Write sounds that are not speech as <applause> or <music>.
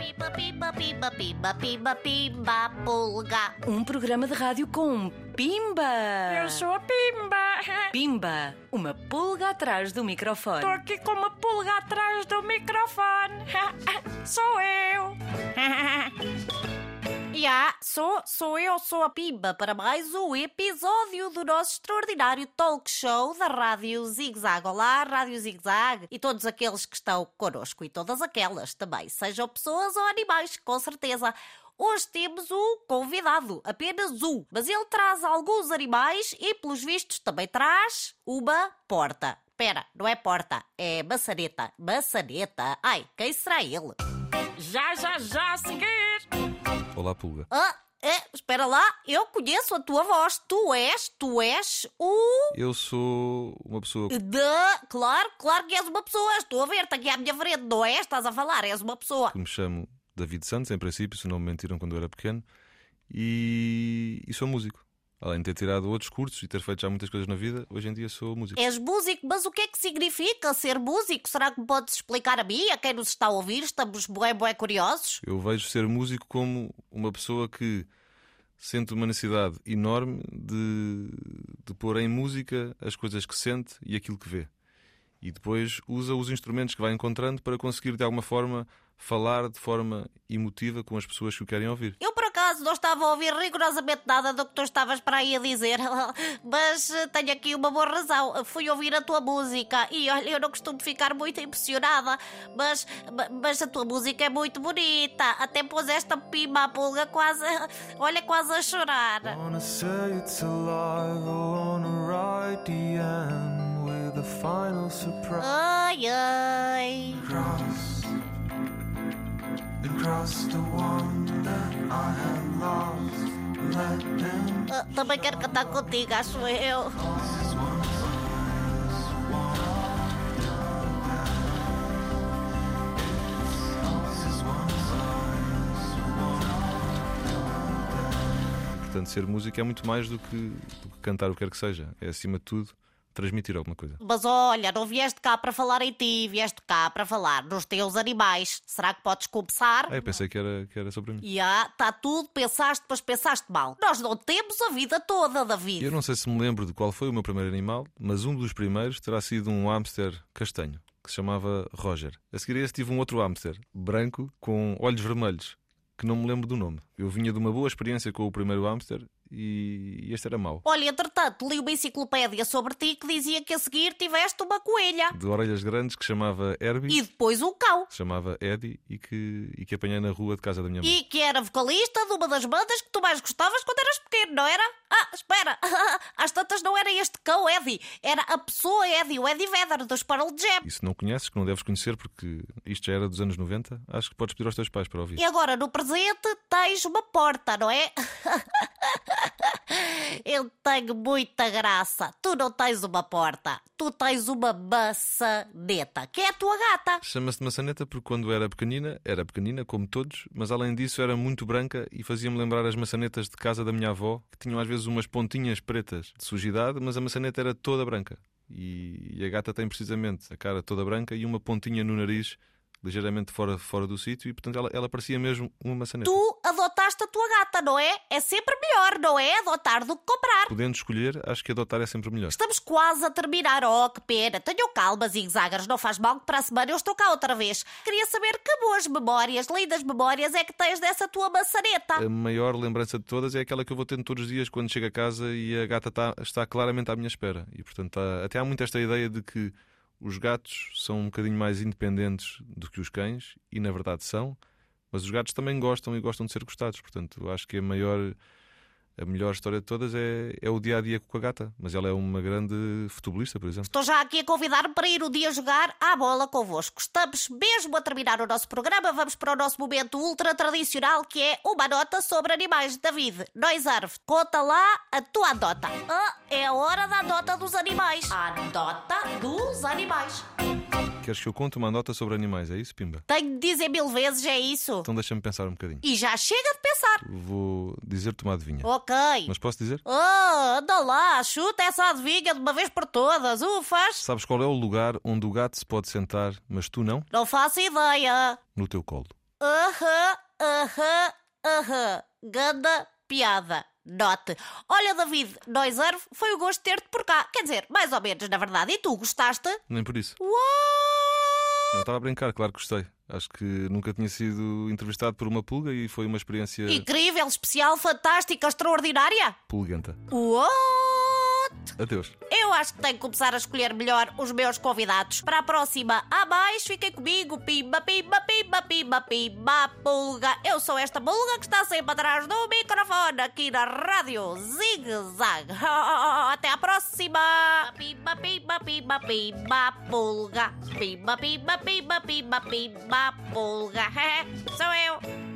Piba, piba, piba, piba, piba, piba, pulga. Um programa de rádio com Pimba! Eu sou a Pimba. <laughs> Pimba, uma pulga atrás do microfone. Estou aqui com uma pulga atrás do microfone. <laughs> Sou eu. <laughs> Já, sou, sou eu, sou a Pimba, para mais um episódio do nosso extraordinário talk show da Rádio Zig Zag. Olá, Rádio Zig Zag e todos aqueles que estão connosco e todas aquelas também, sejam pessoas ou animais, com certeza. Hoje temos um convidado, apenas um, mas ele traz alguns animais e, pelos vistos, também traz uma porta. Espera, não é porta, é maçaneta. Maçaneta. Ai, quem será ele? Já, já, já a seguir. Olá, Pulga. Ah, é, espera lá, eu conheço a tua voz. Tu és, tu és o. Eu sou uma pessoa. De... Claro, claro que és uma pessoa. Estou a ver-te aqui à minha frente, não é? Estás a falar, és uma pessoa. que me chamo David Santos, em princípio, se não me mentiram quando eu era pequeno, e, e sou músico. Além de ter tirado outros cursos e ter feito já muitas coisas na vida, hoje em dia sou músico. És músico, mas o que é que significa ser músico? Será que me podes explicar a mim, a quem nos está a ouvir? Estamos bué, bué curiosos. Eu vejo ser músico como uma pessoa que sente uma necessidade enorme de, de pôr em música as coisas que sente e aquilo que vê. E depois usa os instrumentos que vai encontrando para conseguir, de alguma forma, falar de forma emotiva com as pessoas que o querem ouvir. Eu, acaso, não estava a ouvir rigorosamente nada do que tu estavas para aí a dizer, <laughs> mas eh, tenho aqui uma boa razão. Fui ouvir a tua música e, olha, eu não costumo ficar muito impressionada, mas, ma- mas a tua música é muito bonita. Até pôs esta pima à pulga quase, <laughs> olha, quase a chorar. Wanna say it's alive, wanna write the end with a final surprise. Ai, ai. Cross cross the one Ah, Também quero cantar contigo, acho eu. Portanto, ser músico é muito mais do que, do que cantar o que quer que seja. É, acima de tudo, transmitir alguma coisa. Mas olha, não vieste cá para falar em ti, vieste cá para falar nos teus animais. Será que podes começar? Ah, eu pensei que era, que era sobre mim. Já, está tudo, pensaste, mas pensaste mal. Nós não temos a vida toda, David. Eu não sei se me lembro de qual foi o meu primeiro animal, mas um dos primeiros terá sido um hamster castanho, que se chamava Roger. A seguir a esse tive um outro hamster, branco, com olhos vermelhos, que não me lembro do nome. Eu vinha de uma boa experiência com o primeiro hamster e este era mau. Olha, entretanto, li uma enciclopédia sobre ti que dizia que a seguir tiveste uma coelha. De orelhas grandes, que chamava Herbie, E depois um cão. chamava Eddie e que, e que apanhei na rua de casa da minha mãe. E que era vocalista de uma das bandas que tu mais gostavas quando eras pequeno, não era? Ah, espera! <laughs> Às tantas não era este cão, Eddie. Era a pessoa Eddie, o Eddie Vedder, dos Pearl Jam. E se não conheces, que não deves conhecer porque isto já era dos anos 90, acho que podes pedir aos teus pais para ouvir. E agora, no presente, tens uma porta, não é? <laughs> Eu tenho muita graça. Tu não tens uma porta. Tu tens uma maçaneta, que é a tua gata. Chama-se maçaneta porque quando era pequenina, era pequenina como todos, mas além disso era muito branca e fazia-me lembrar as maçanetas de casa da minha avó, que tinham às vezes umas pontinhas pretas de sujidade, mas a maçaneta era toda branca. E, e a gata tem precisamente a cara toda branca e uma pontinha no nariz ligeiramente fora, fora do sítio e portanto ela, ela parecia mesmo uma maçaneta. Tu adotaste a tua gata, não é? É sempre melhor, não é? Adotar do que comprar. Podendo escolher, acho que adotar é sempre melhor. Estamos quase a terminar. Oh, que pena. Tenham calma, zigzaggers. Não faz mal que para a semana eu estou cá outra vez. Queria saber que boas memórias, lindas memórias é que tens dessa tua maçaneta. A maior lembrança de todas é aquela que eu vou tendo todos os dias quando chego a casa e a gata tá- está claramente à minha espera. E portanto, há- até há muito esta ideia de que os gatos são um bocadinho mais independentes do que os cães, e na verdade são, mas os gatos também gostam e gostam de ser gostados. Portanto, acho que a maior. A melhor história de todas é, é o dia a dia com a gata, mas ela é uma grande futebolista, por exemplo. Estou já aqui a convidar-me para ir o dia jogar à bola convosco. Estamos mesmo a terminar o nosso programa. Vamos para o nosso momento ultra tradicional que é uma nota sobre animais. David, nós árvore, conta lá a tua nota. Ah, é a hora da nota dos animais. A nota dos animais. Queres que eu conte uma nota sobre animais? É isso, Pimba? Tenho de dizer mil vezes, é isso. Então deixa-me pensar um bocadinho. E já chega de pensar. Vou dizer-te uma adivinha. Ok. Mas posso dizer? Oh, anda lá, chuta essa adivinha de uma vez por todas. Ufas. Sabes qual é o lugar onde o gato se pode sentar, mas tu não? Não faço ideia. No teu colo. Ah, Aham, aham, aham. Ganda piada. Note. Olha, David, Noiserve, foi o gosto de ter-te por cá. Quer dizer, mais ou menos, na verdade. E tu, gostaste? Nem por isso. What? Não estava a brincar, claro que gostei. Acho que nunca tinha sido entrevistado por uma pulga e foi uma experiência Incrível, especial, fantástica, extraordinária. pulguenta. What? Adeus. Eu acho que tenho que começar a escolher melhor os meus convidados. Para a próxima, a mais, fiquem comigo. Pimba, pimba, pimba, pimba, pimba, pulga. Eu sou esta pulga que está sempre atrás do microfone aqui na rádio Zig Zag. <laughs> Próxima. Pimba, pimba, pimba, pimba, pulga. Pimba, pimba, pimba, pimba, pimba, pulga. <laughs> Sou eu.